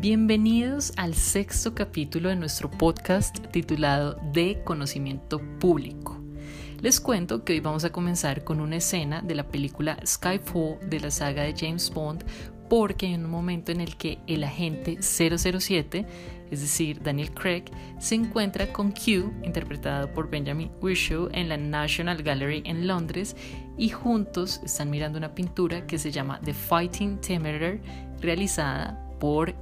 Bienvenidos al sexto capítulo de nuestro podcast titulado De Conocimiento Público. Les cuento que hoy vamos a comenzar con una escena de la película Skyfall de la saga de James Bond porque hay un momento en el que el agente 007, es decir, Daniel Craig, se encuentra con Q, interpretado por Benjamin Whishaw, en la National Gallery en Londres y juntos están mirando una pintura que se llama The Fighting Temerator, realizada por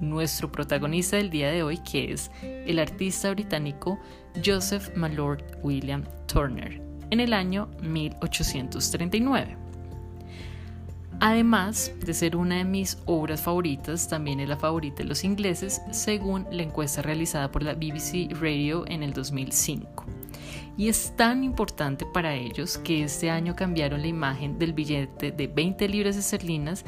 nuestro protagonista del día de hoy, que es el artista británico Joseph Malord William Turner, en el año 1839. Además de ser una de mis obras favoritas, también es la favorita de los ingleses, según la encuesta realizada por la BBC Radio en el 2005. Y es tan importante para ellos que este año cambiaron la imagen del billete de 20 libras esterlinas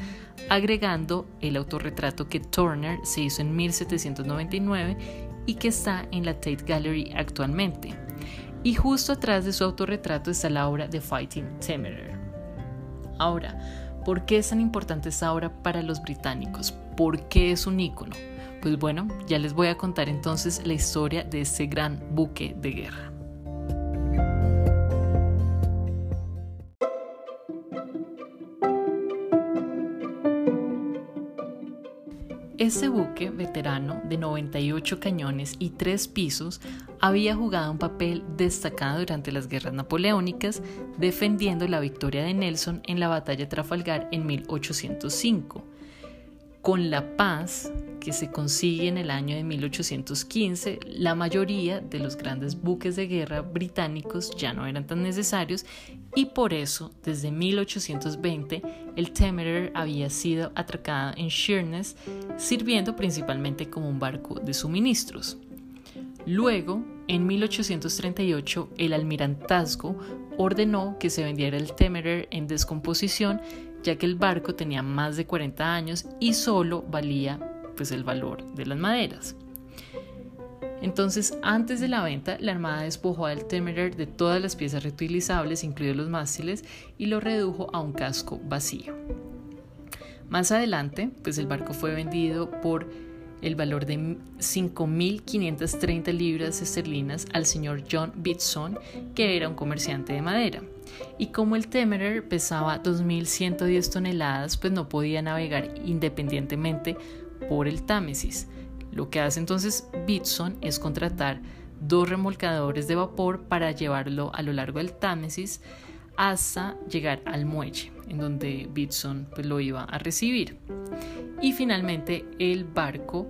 agregando el autorretrato que Turner se hizo en 1799 y que está en la Tate Gallery actualmente. Y justo atrás de su autorretrato está la obra The Fighting Temerator. Ahora, ¿por qué es tan importante esta obra para los británicos? ¿Por qué es un ícono? Pues bueno, ya les voy a contar entonces la historia de este gran buque de guerra. Ese buque veterano de 98 cañones y 3 pisos había jugado un papel destacado durante las guerras napoleónicas, defendiendo la victoria de Nelson en la batalla de Trafalgar en 1805. Con la paz que se consigue en el año de 1815, la mayoría de los grandes buques de guerra británicos ya no eran tan necesarios y por eso, desde 1820, el Temerator había sido atracado en Sheerness, sirviendo principalmente como un barco de suministros. Luego, en 1838, el almirantazgo ordenó que se vendiera el Temerator en descomposición, ya que el barco tenía más de 40 años y solo valía pues, el valor de las maderas. Entonces, antes de la venta, la Armada despojó al Temerator de todas las piezas reutilizables, incluidos los mástiles, y lo redujo a un casco vacío. Más adelante, pues el barco fue vendido por el valor de 5.530 libras esterlinas al señor John Bitson, que era un comerciante de madera. Y como el Temerator pesaba 2.110 toneladas, pues no podía navegar independientemente por el Támesis. Lo que hace entonces Bitson es contratar dos remolcadores de vapor para llevarlo a lo largo del Támesis hasta llegar al muelle, en donde Bitson pues, lo iba a recibir. Y finalmente el barco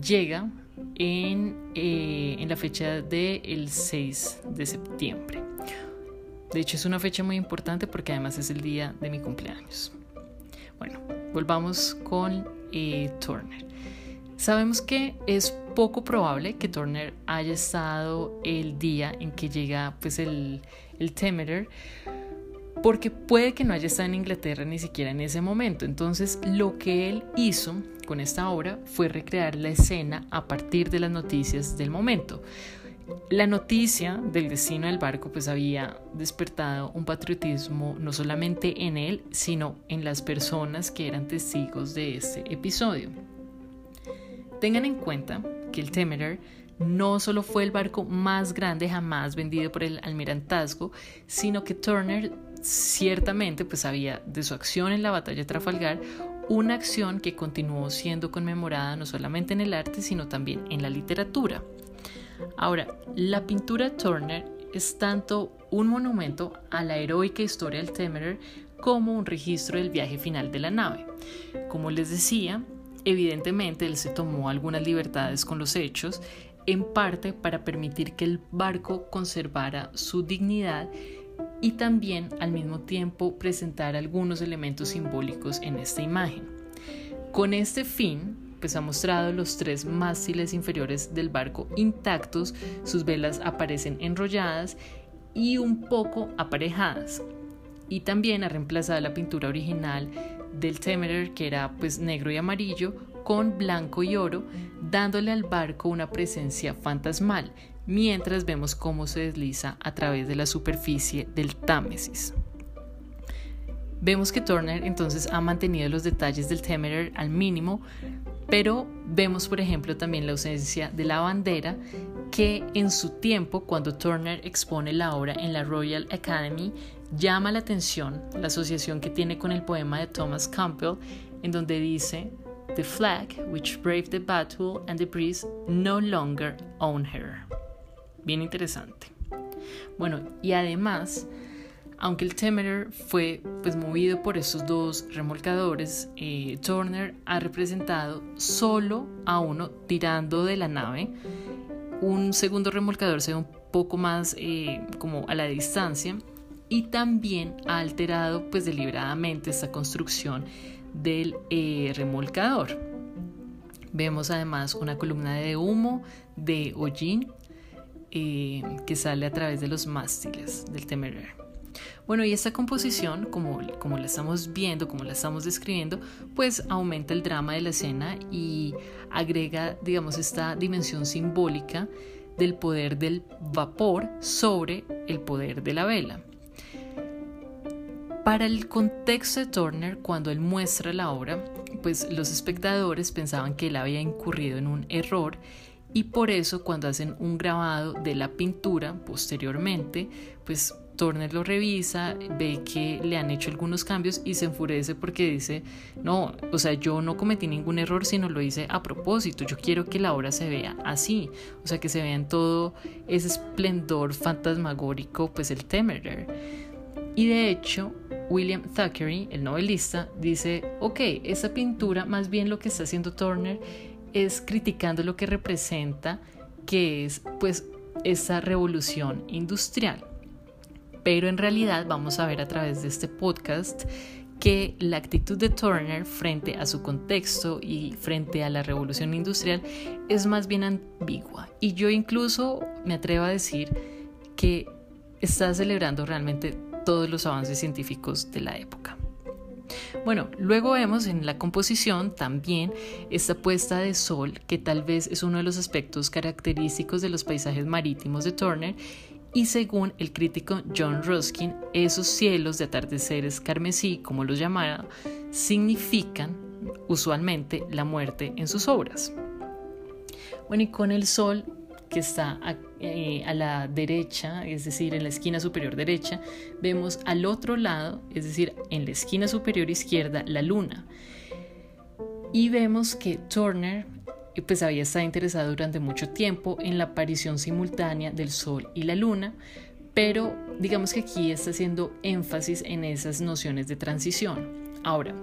llega en, eh, en la fecha del 6 de septiembre. De hecho es una fecha muy importante porque además es el día de mi cumpleaños. Bueno, volvamos con eh, Turner. Sabemos que es poco probable que Turner haya estado el día en que llega pues el, el Temerer, porque puede que no haya estado en Inglaterra ni siquiera en ese momento. Entonces lo que él hizo con esta obra fue recrear la escena a partir de las noticias del momento. La noticia del destino del barco pues había despertado un patriotismo no solamente en él, sino en las personas que eran testigos de este episodio. Tengan en cuenta que el Temerer no solo fue el barco más grande jamás vendido por el almirantazgo, sino que Turner ciertamente pues sabía de su acción en la batalla de Trafalgar, una acción que continuó siendo conmemorada no solamente en el arte, sino también en la literatura. Ahora, la pintura Turner es tanto un monumento a la heroica historia del Temerer como un registro del viaje final de la nave. Como les decía, evidentemente él se tomó algunas libertades con los hechos, en parte para permitir que el barco conservara su dignidad y también al mismo tiempo presentar algunos elementos simbólicos en esta imagen. Con este fin, pues ha mostrado los tres mástiles inferiores del barco intactos, sus velas aparecen enrolladas y un poco aparejadas. Y también ha reemplazado la pintura original del Temerer, que era pues negro y amarillo, con blanco y oro, dándole al barco una presencia fantasmal, mientras vemos cómo se desliza a través de la superficie del Támesis. Vemos que Turner entonces ha mantenido los detalles del Temerer al mínimo, Pero vemos, por ejemplo, también la ausencia de la bandera, que en su tiempo, cuando Turner expone la obra en la Royal Academy, llama la atención la asociación que tiene con el poema de Thomas Campbell, en donde dice, The flag which braved the battle and the breeze no longer own her. Bien interesante. Bueno, y además, aunque el Temerer fue pues, movido por estos dos remolcadores, eh, Turner ha representado solo a uno tirando de la nave. Un segundo remolcador se ve un poco más eh, como a la distancia y también ha alterado pues deliberadamente esta construcción del eh, remolcador. Vemos además una columna de humo de hollín que sale a través de los mástiles del Temerer. Bueno, y esta composición, como, como la estamos viendo, como la estamos describiendo, pues aumenta el drama de la escena y agrega, digamos, esta dimensión simbólica del poder del vapor sobre el poder de la vela. Para el contexto de Turner, cuando él muestra la obra, pues los espectadores pensaban que él había incurrido en un error y por eso cuando hacen un grabado de la pintura posteriormente, pues Turner lo revisa, ve que le han hecho algunos cambios y se enfurece porque dice, no, o sea, yo no cometí ningún error, sino lo hice a propósito, yo quiero que la obra se vea así, o sea, que se vea en todo ese esplendor fantasmagórico, pues el Temerer. Y de hecho, William Thackeray, el novelista, dice, ok, esa pintura más bien lo que está haciendo Turner es criticando lo que representa, que es pues esa revolución industrial pero en realidad vamos a ver a través de este podcast que la actitud de Turner frente a su contexto y frente a la revolución industrial es más bien ambigua. Y yo incluso me atrevo a decir que está celebrando realmente todos los avances científicos de la época. Bueno, luego vemos en la composición también esta puesta de sol, que tal vez es uno de los aspectos característicos de los paisajes marítimos de Turner y según el crítico John Ruskin, esos cielos de atardeceres carmesí, como los llamaba, significan usualmente la muerte en sus obras. Bueno, y con el sol que está a, eh, a, la derecha, es decir, en la esquina superior derecha, vemos al otro lado, es decir, en la esquina superior izquierda, la luna. Y vemos que Turner pues había estado interesado durante mucho tiempo en la aparición simultánea del Sol y la Luna, pero digamos que aquí está haciendo énfasis en esas nociones de transición. Ahora,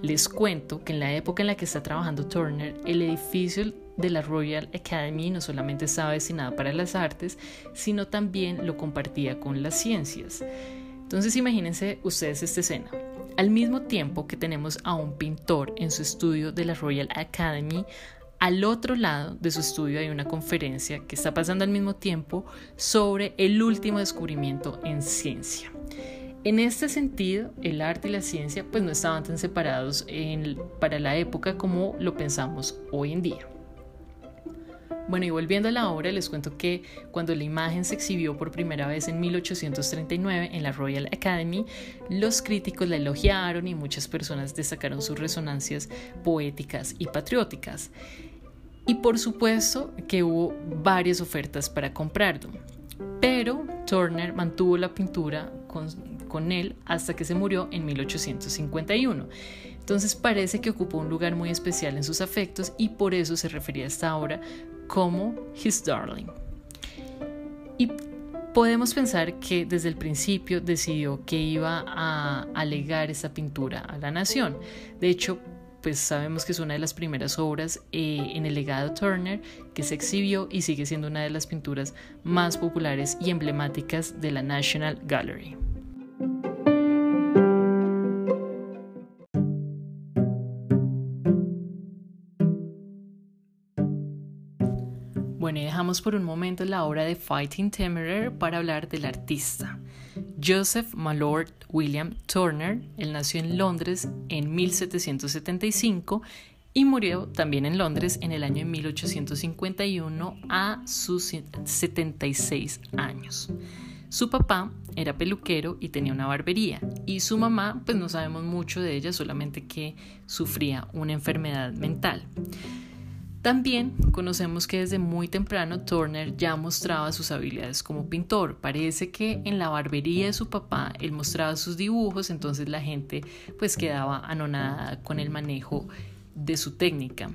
les cuento que en la época en la que está trabajando Turner, el edificio de la Royal Academy no solamente estaba destinado para las artes, sino también lo compartía con las ciencias. Entonces imagínense ustedes esta escena. Al mismo tiempo que tenemos a un pintor en su estudio de la Royal Academy al otro lado de su estudio hay una conferencia que está pasando al mismo tiempo sobre el último descubrimiento en ciencia. En este sentido, el arte y la ciencia pues no estaban tan separados para la época como lo pensamos hoy en día. Bueno, y volviendo a la obra, les cuento que cuando la imagen se exhibió por primera vez en 1839 en la Royal Academy, los críticos la elogiaron y muchas personas destacaron sus resonancias poéticas y patrióticas. Y por supuesto que hubo varias ofertas para comprarlo. Pero Turner mantuvo la pintura con, él hasta que se murió en 1851. Entonces parece que ocupó un lugar muy especial en sus afectos y por eso se refería a esta obra como His Darling. Y podemos pensar que desde el principio decidió que iba a alegar esta pintura a la nación. De hecho, pues sabemos que es una de las primeras obras eh, en el legado Turner que se exhibió y sigue siendo una de las pinturas más populares y emblemáticas de la National Gallery. Bueno, y dejamos por un momento la obra de Fighting Temerer para hablar del artista. Joseph Malord William Turner, él nació en Londres en 1775 y murió también en Londres en el año 1851 a sus 76 años. Su papá era peluquero y tenía una barbería y su mamá pues no sabemos mucho de ella, solamente que sufría una enfermedad mental. También conocemos que desde muy temprano Turner ya mostraba sus habilidades como pintor. Parece que en la barbería de su papá él mostraba sus dibujos, entonces la gente pues quedaba anonada con el manejo de su técnica.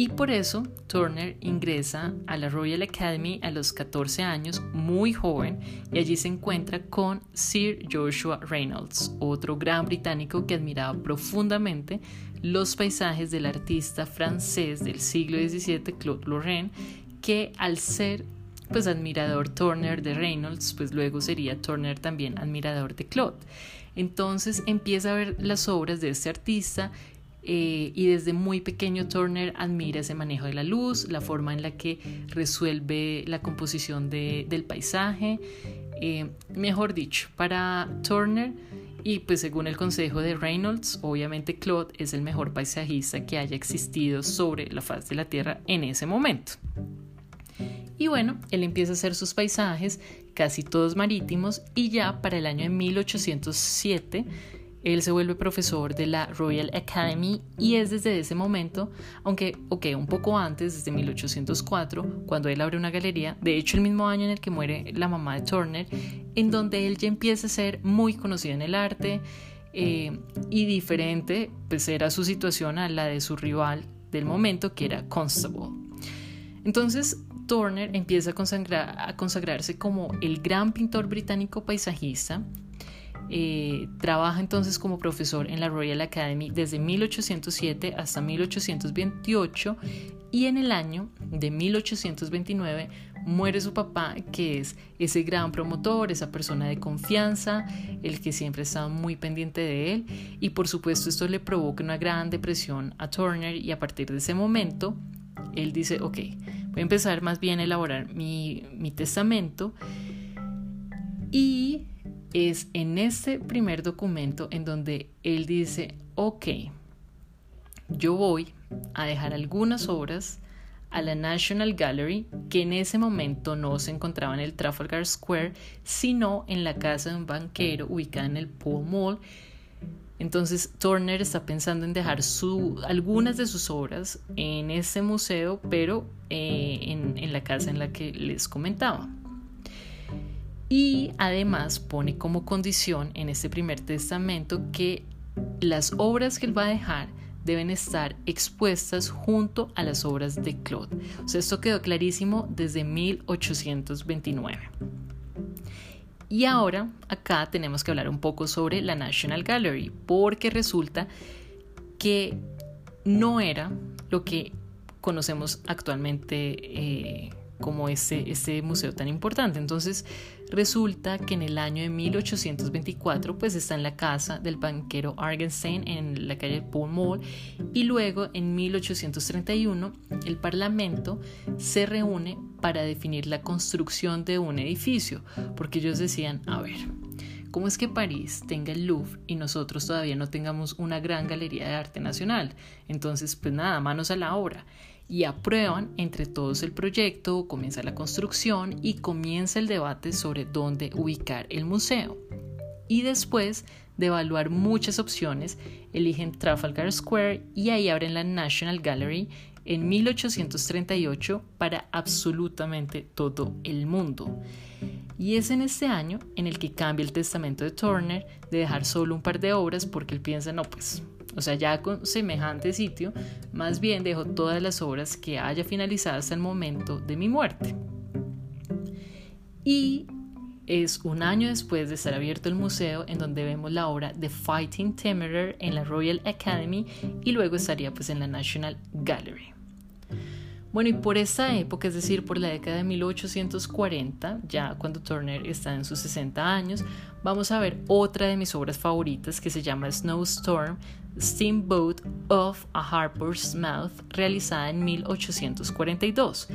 Y por eso Turner ingresa a la Royal Academy a los 14 años, muy joven, y allí se encuentra con Sir Joshua Reynolds, otro gran británico que admiraba profundamente los paisajes del artista francés del siglo XVII, Claude Lorraine, que al ser pues admirador Turner de Reynolds, pues luego sería Turner también admirador de Claude. Entonces empieza a ver las obras de este artista eh, y desde muy pequeño Turner admira ese manejo de la luz, la forma en la que resuelve la composición del paisaje. Eh, mejor dicho, para Turner y pues según el consejo de Reynolds, obviamente Claude es el mejor paisajista que haya existido sobre la faz de la Tierra en ese momento. Y bueno, él empieza a hacer sus paisajes, casi todos marítimos, y ya para el año de 1807 él se vuelve profesor de la Royal Academy y es desde ese momento, aunque, ok, un poco antes, desde 1804, cuando él abre una galería, de hecho el mismo año en el que muere la mamá de Turner, en donde él ya empieza a ser muy conocido en el arte eh, y diferente, pues era su situación a la de su rival del momento, que era Constable. Entonces, Turner empieza a, a consagrarse como el gran pintor británico paisajista eh, trabaja entonces como profesor en la Royal Academy desde 1807 hasta 1828 y en el año de 1829 muere su papá, que es ese gran promotor, esa persona de confianza, el que siempre estaba muy pendiente de él. Y por supuesto esto le provoca una gran depresión a Turner y a partir de ese momento él dice, ok, voy a empezar más bien a elaborar mi, mi testamento y es en este primer documento en donde él dice, ok, yo voy a dejar algunas obras a la National Gallery, que en ese momento no se encontraba en el Trafalgar Square, sino en la casa de un banquero ubicada en el Pall Mall. Entonces Turner está pensando en dejar su, algunas de sus obras en ese museo, pero eh, en, en la casa en la que les comentaba. Y además pone como condición en este primer testamento que las obras que él va a dejar deben estar expuestas junto a las obras de Claude. O sea, esto quedó clarísimo desde 1829. Y ahora acá tenemos que hablar un poco sobre la National Gallery, porque resulta que no era lo que conocemos actualmente eh, como ese, ese museo tan importante. Entonces resulta que en el año de 1824 pues está en la casa del banquero Argenstein en la calle Paul Mall y luego en 1831 el Parlamento se reúne para definir la construcción de un edificio porque ellos decían, a ver, ¿Cómo es que París tenga el Louvre y nosotros todavía no tengamos una gran galería de arte nacional? Entonces, pues nada, manos a la obra y aprueban entre todos el proyecto, comienza la construcción y comienza el debate sobre dónde ubicar el museo. Y después de evaluar muchas opciones, eligen Trafalgar Square y ahí abren la National Gallery en 1838 para absolutamente todo el mundo. Y es en este año en el que cambia el testamento de Turner de dejar solo un par de obras porque él piensa, no, pues o sea, ya con semejante sitio, más bien dejo todas las obras que haya finalizado hasta el momento de mi muerte. Y es un año después de estar abierto el museo en donde vemos la obra The Fighting Temerer en la Royal Academy y luego estaría pues en la National Gallery. Bueno, y por esa época, es decir, por la década de 1840, ya cuando Turner está en sus 60 años, vamos a ver otra de mis obras favoritas que se llama Snowstorm, Steamboat of a Harper's Mouth, realizada en 1842.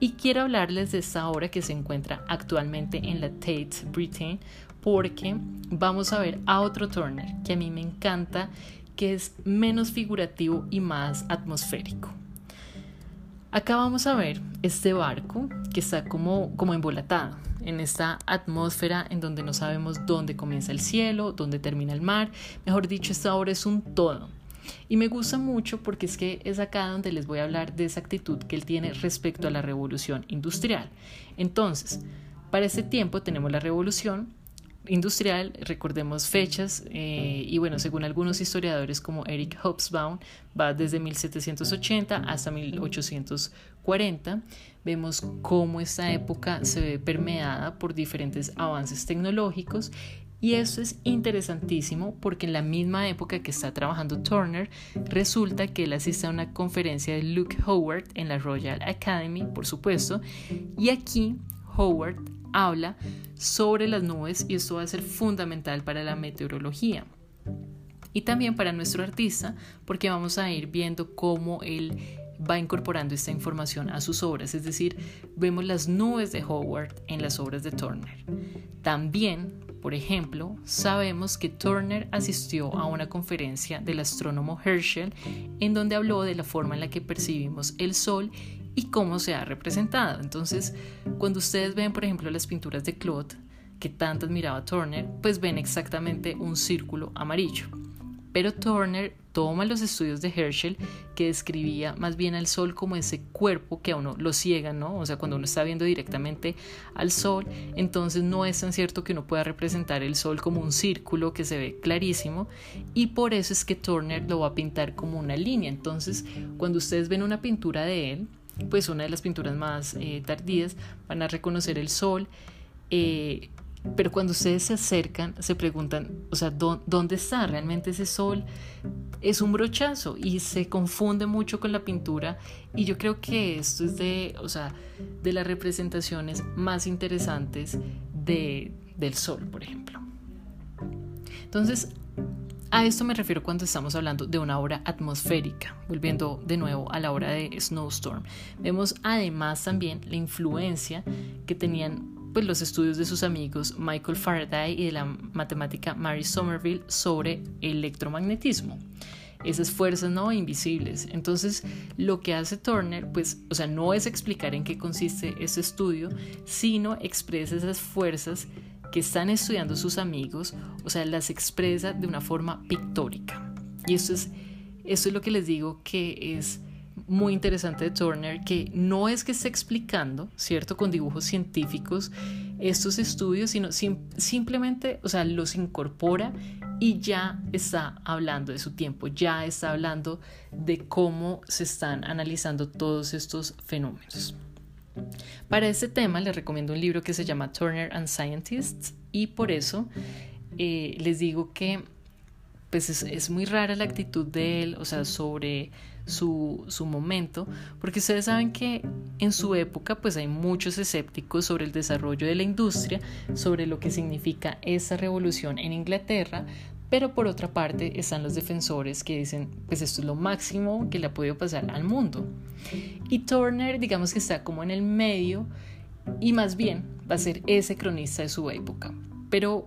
Y quiero hablarles de esta obra que se encuentra actualmente en la Tate Britain, porque vamos a ver a otro Turner que a mí me encanta, que es menos figurativo y más atmosférico. Acá vamos a ver este barco que está como, como embolatado. En esta atmósfera en donde no sabemos dónde comienza el cielo, dónde termina el mar. Mejor dicho, esta obra es un todo. Y me gusta mucho porque es que es acá donde les voy a hablar de esa actitud que él tiene respecto a la revolución industrial. Entonces, para este tiempo tenemos la revolución industrial, recordemos fechas, eh, y bueno, según algunos historiadores como Eric Hobsbawm, va desde 1780 hasta 1840. Vemos cómo esta época se ve permeada por diferentes avances tecnológicos y eso es interesantísimo porque en la misma época que está trabajando Turner, resulta que él asiste a una conferencia de Luke Howard en la Royal Academy, por supuesto, y aquí Howard habla sobre las nubes y esto va a ser fundamental para la meteorología. Y también para nuestro artista, porque vamos a ir viendo cómo él va incorporando esta información a sus obras, es decir, vemos las nubes de Howard en las obras de Turner. También, por ejemplo, sabemos que Turner asistió a una conferencia del astrónomo Herschel en donde habló de la forma en la que percibimos el Sol y cómo se ha representado. Entonces, cuando ustedes ven, por ejemplo, las pinturas de Claude, que tanto admiraba Turner, pues ven exactamente un círculo amarillo. Pero Turner toma los estudios de Herschel que describía más bien al sol como ese cuerpo que a uno lo ciega, ¿no? O sea, cuando uno está viendo directamente al sol, entonces no es tan cierto que uno pueda representar el sol como un círculo que se ve clarísimo y por eso es que Turner lo va a pintar como una línea. Entonces, cuando ustedes ven una pintura de él, pues una de las pinturas más eh, tardías, van a reconocer el sol, eh, pero cuando ustedes se acercan, se preguntan, o sea, ¿dónde está realmente ese sol? Es un brochazo y se confunde mucho con la pintura y yo creo que esto es de, o sea, de las representaciones más interesantes de, del sol, por ejemplo. Entonces, a esto me refiero cuando estamos hablando de una obra atmosférica, volviendo de nuevo a la obra de Snowstorm. Vemos además también la influencia que tenían pues, los estudios de sus amigos Michael Faraday y de la matemática Mary Somerville sobre electromagnetismo esas fuerzas no invisibles. Entonces, lo que hace Turner, pues, o sea, no es explicar en qué consiste ese estudio, sino expresa esas fuerzas que están estudiando sus amigos, o sea, las expresa de una forma pictórica. Y eso es, eso es lo que les digo que es muy interesante de Turner, que no es que esté explicando, ¿cierto?, con dibujos científicos estos estudios, sino simplemente, o sea, los incorpora y ya está hablando de su tiempo, ya está hablando de cómo se están analizando todos estos fenómenos. Para este tema les recomiendo un libro que se llama Turner and Scientists y por eso eh, les digo que pues es, muy rara la actitud de él, o sea, sobre su, su, momento, porque ustedes saben que en su época pues hay muchos escépticos sobre el desarrollo de la industria, sobre lo que significa esa revolución en Inglaterra, pero por otra parte están los defensores que dicen, pues esto es lo máximo que le ha podido pasar al mundo. Y Turner, digamos que está como en el medio y más bien va a ser ese cronista de su época. Pero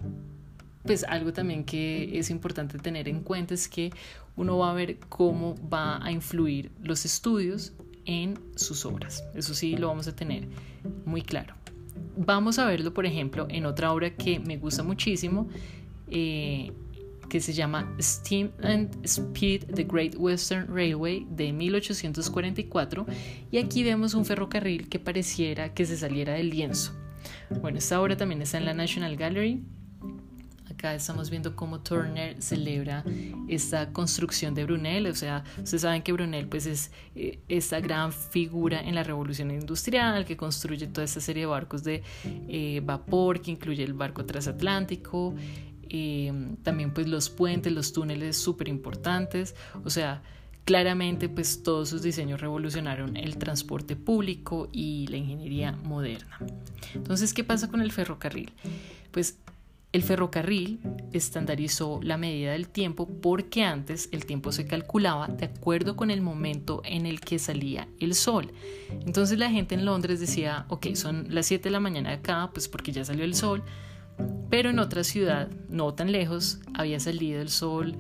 pues algo también que es importante tener en cuenta es que uno va a ver cómo va a influir los estudios en sus obras. Eso sí lo vamos a tener muy claro. Vamos a verlo, por ejemplo, en otra obra que me gusta muchísimo. Eh, que se llama Steam and Speed, The Great Western Railway de 1844 y aquí vemos un ferrocarril que pareciera que se saliera del lienzo. Bueno, esta obra también está en la National Gallery. Acá estamos viendo cómo Turner celebra esta construcción de Brunel, o sea, ustedes saben que Brunel pues es eh, esta gran figura en la revolución industrial que construye toda esta serie de barcos de eh, vapor que incluye el barco transatlántico, Em, también pues los puentes, los túneles súper importantes, o sea, claramente pues todos sus diseños revolucionaron el transporte público y la ingeniería moderna. Entonces, ¿qué pasa con el ferrocarril? Pues el ferrocarril estandarizó la medida del tiempo porque antes el tiempo se calculaba de acuerdo con el momento en el que salía el sol. Entonces la gente en Londres decía, ok, son las 7 de la mañana acá, pues porque ya salió el sol, pero en otra ciudad, no tan lejos, había salido el sol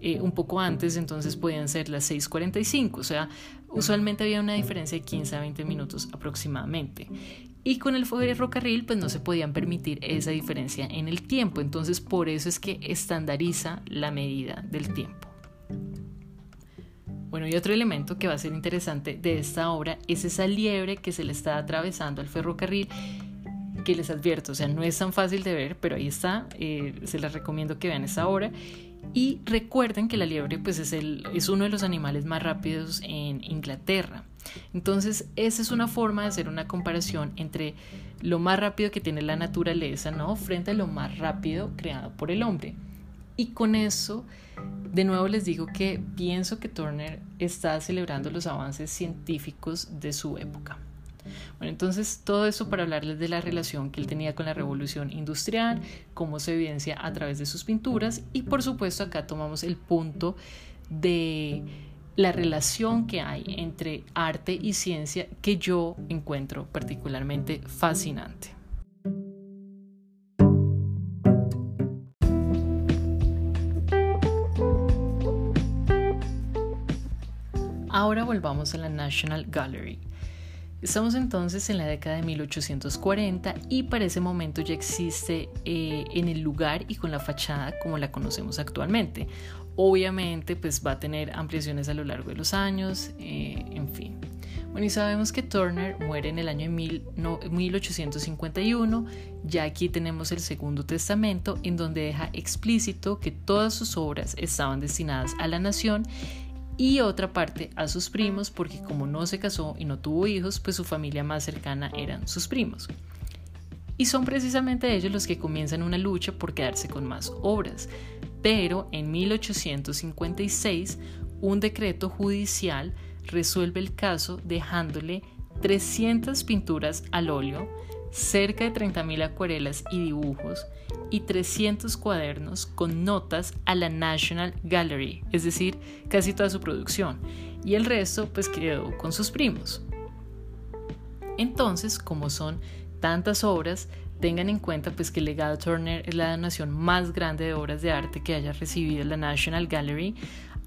eh, un poco antes, entonces podían ser las 6.45, o sea, usualmente había una diferencia de 15 a 20 minutos aproximadamente. y con el ferrocarril pues no se podían permitir esa diferencia en el tiempo, entonces por eso es que estandariza la medida del tiempo. Bueno, y otro elemento que va a ser interesante de esta obra es esa liebre que se le está atravesando al ferrocarril que les advierto, o sea, no es tan fácil de ver, pero ahí está, eh, se les recomiendo que vean esta obra. Y recuerden que la liebre pues es, el, es uno de los animales más rápidos en Inglaterra. Entonces, esa es una forma de hacer una comparación entre lo más rápido que tiene la naturaleza, ¿no? Frente a lo más rápido creado por el hombre. Y con eso, de nuevo les digo que pienso que Turner está celebrando los avances científicos de su época. Bueno, entonces todo eso para hablarles de la relación que él tenía con la revolución industrial, cómo se evidencia a través de sus pinturas y por supuesto acá tomamos el punto de la relación que hay entre arte y ciencia que yo encuentro particularmente fascinante. Ahora volvamos a la National Gallery. Estamos entonces en la década de 1840 y para ese momento ya existe eh, en el lugar y con la fachada como la conocemos actualmente. Obviamente pues va a tener ampliaciones a lo largo de los años, eh, en fin. Bueno, y sabemos que Turner muere en el año 1851. Ya aquí tenemos el Segundo Testamento, en donde deja explícito que todas sus obras estaban destinadas a la nación y otra parte a sus primos porque como no se casó y no tuvo hijos, pues su familia más cercana eran sus primos. Y son precisamente ellos los que comienzan una lucha por quedarse con más obras. Pero en 1856 un decreto judicial resuelve el caso dejándole 300 pinturas al óleo, cerca de 30.000 acuarelas y dibujos y 300 cuadernos con notas a la National Gallery, es decir, casi toda su producción, y el resto pues quedó con sus primos. Entonces, como son tantas obras, tengan en cuenta pues que el legado Turner es la donación más grande de obras de arte que haya recibido la National Gallery,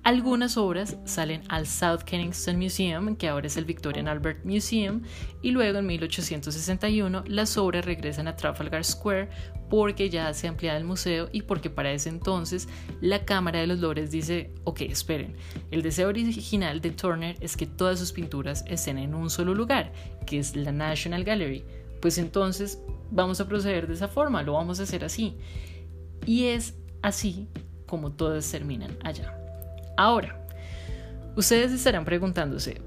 algunas obras salen al South Kensington Museum, que ahora es el Victorian Albert Museum, y luego en 1861 las obras regresan a Trafalgar Square porque ya se amplía el museo y porque para ese entonces la Cámara de los Lores dice, ok, esperen, el deseo original de Turner es que todas sus pinturas estén en un solo lugar, que es la National Gallery. Pues entonces vamos a proceder de esa forma, lo vamos a hacer así. Y es así como todas terminan allá. Ahora, ustedes estarán preguntándose,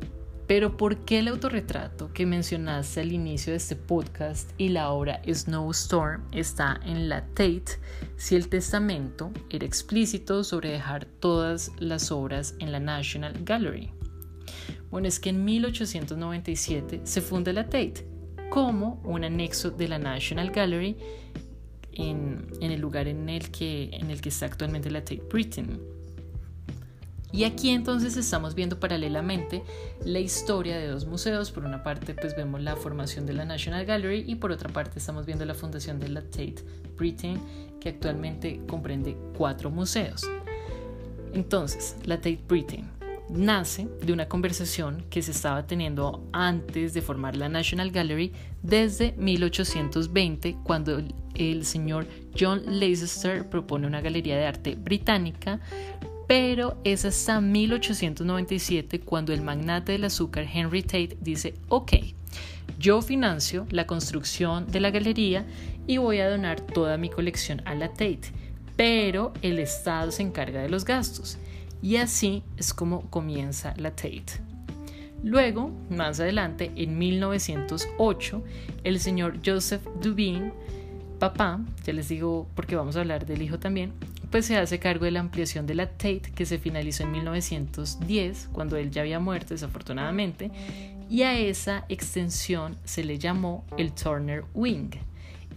pero ¿por qué el autorretrato que mencionaste al inicio de este podcast y la obra Snowstorm está en la Tate si el testamento era explícito sobre dejar todas las obras en la National Gallery? Bueno, es que en 1897 se funda la Tate como un anexo de la National Gallery en, el lugar en el, que, en el que está actualmente la Tate Britain. Y aquí entonces estamos viendo paralelamente la historia de dos museos. Por una parte pues vemos la formación de la National Gallery y por otra parte estamos viendo la fundación de la Tate Britain que actualmente comprende cuatro museos. Entonces, la Tate Britain nace de una conversación que se estaba teniendo antes de formar la National Gallery desde 1820 cuando el señor John Leicester propone una galería de arte británica pero es hasta 1897 cuando el magnate del azúcar Henry Tate dice, ok, yo financio la construcción de la galería y voy a donar toda mi colección a la Tate, pero el Estado se encarga de los gastos. Y así es como comienza la Tate. Luego, más adelante, en 1908, el señor Joseph Dubin, papá, ya les digo porque vamos a hablar del hijo también, pues se hace cargo de la ampliación de la Tate que se finalizó en 1910, cuando él ya había muerto desafortunadamente, y a esa extensión se le llamó el Turner Wing.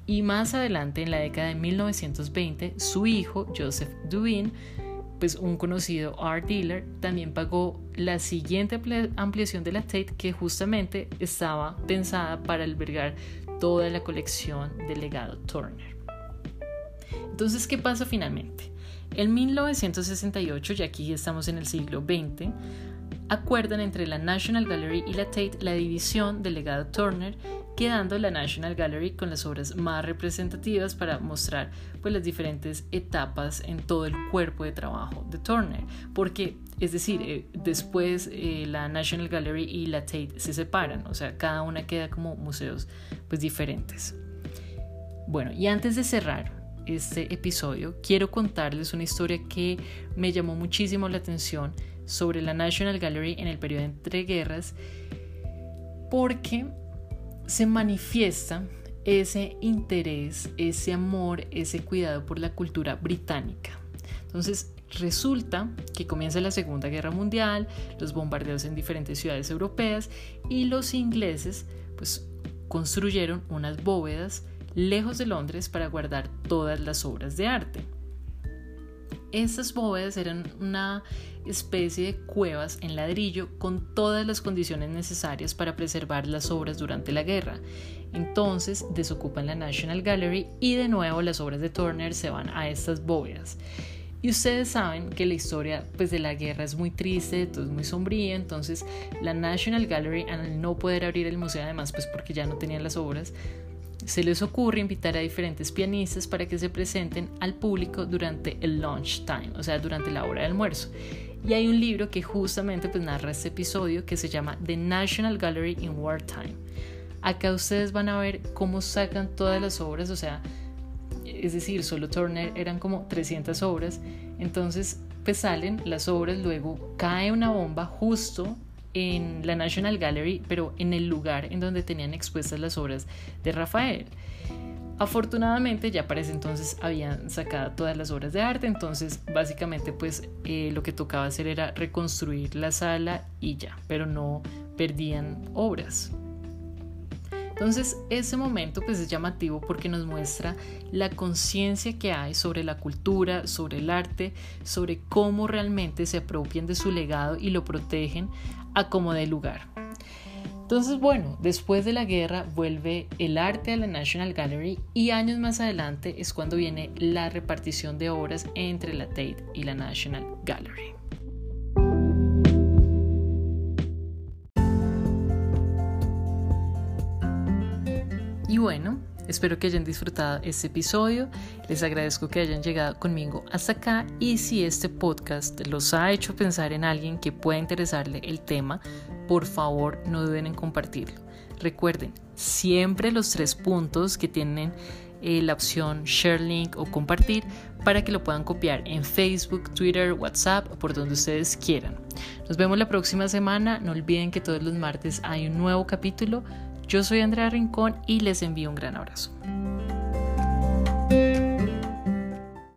Y más adelante, en la década de 1920, su hijo, Joseph Dubin, pues un conocido art dealer, también pagó la siguiente ampliación de la Tate que justamente estaba pensada para albergar toda la colección del legado Turner. Entonces, ¿qué pasa finalmente? En 1968, y aquí estamos en el siglo XX, acuerdan entre la National Gallery y la Tate la división del legado Turner, quedando la National Gallery con las obras más representativas para mostrar pues, las diferentes etapas en todo el cuerpo de trabajo de Turner. Porque, es decir, eh, después eh, la National Gallery y la Tate se separan, o sea, cada una queda como museos pues, diferentes. Bueno, y antes de cerrar, este episodio, quiero contarles una historia que me llamó muchísimo la atención sobre la National Gallery en el periodo entre guerras, porque se manifiesta ese interés, ese amor, ese cuidado por la cultura británica. Entonces, resulta que comienza la Segunda Guerra Mundial, los bombardeos en diferentes ciudades europeas y los ingleses pues construyeron unas bóvedas lejos de Londres para guardar todas las obras de arte. Estas bóvedas eran una especie de cuevas en ladrillo con todas las condiciones necesarias para preservar las obras durante la guerra. Entonces desocupan la National Gallery y de nuevo las obras de Turner se van a estas bóvedas. Y ustedes saben que la historia pues, de la guerra es muy triste, todo es muy sombría, entonces la National Gallery al no poder abrir el museo además pues porque ya no tenían las obras, se les ocurre invitar a diferentes pianistas para que se presenten al público durante el lunch time, o sea, durante la hora de almuerzo. Y hay un libro que justamente pues, narra este episodio que se llama The National Gallery in Wartime. Acá ustedes van a ver cómo sacan todas las obras, o sea, es decir, solo Turner eran como 300 obras, entonces pues salen las obras, luego cae una bomba justo en la National Gallery, pero en el lugar en donde tenían expuestas las obras de Rafael. Afortunadamente ya para ese entonces habían sacado todas las obras de arte, entonces básicamente pues eh, lo que tocaba hacer era reconstruir la sala y ya, pero no perdían obras. Entonces ese momento pues es llamativo porque nos muestra la conciencia que hay sobre la cultura, sobre el arte, sobre cómo realmente se apropian de su legado y lo protegen a como de lugar. Entonces, bueno, después de la guerra vuelve el arte a la National Gallery y años más adelante es cuando viene la repartición de obras entre la Tate y la National Gallery. Y bueno, espero que hayan disfrutado este episodio. Les agradezco que hayan llegado conmigo hasta acá y si este podcast los ha hecho pensar en alguien que pueda interesarle el tema, por favor no duden en compartirlo. Recuerden, siempre los tres puntos que tienen eh, la opción share link o compartir para que lo puedan copiar en Facebook, Twitter, WhatsApp, por donde ustedes quieran. Nos vemos la próxima semana. No olviden que todos los martes hay un nuevo capítulo. Yo soy Andrea Rincón y les envío un gran abrazo.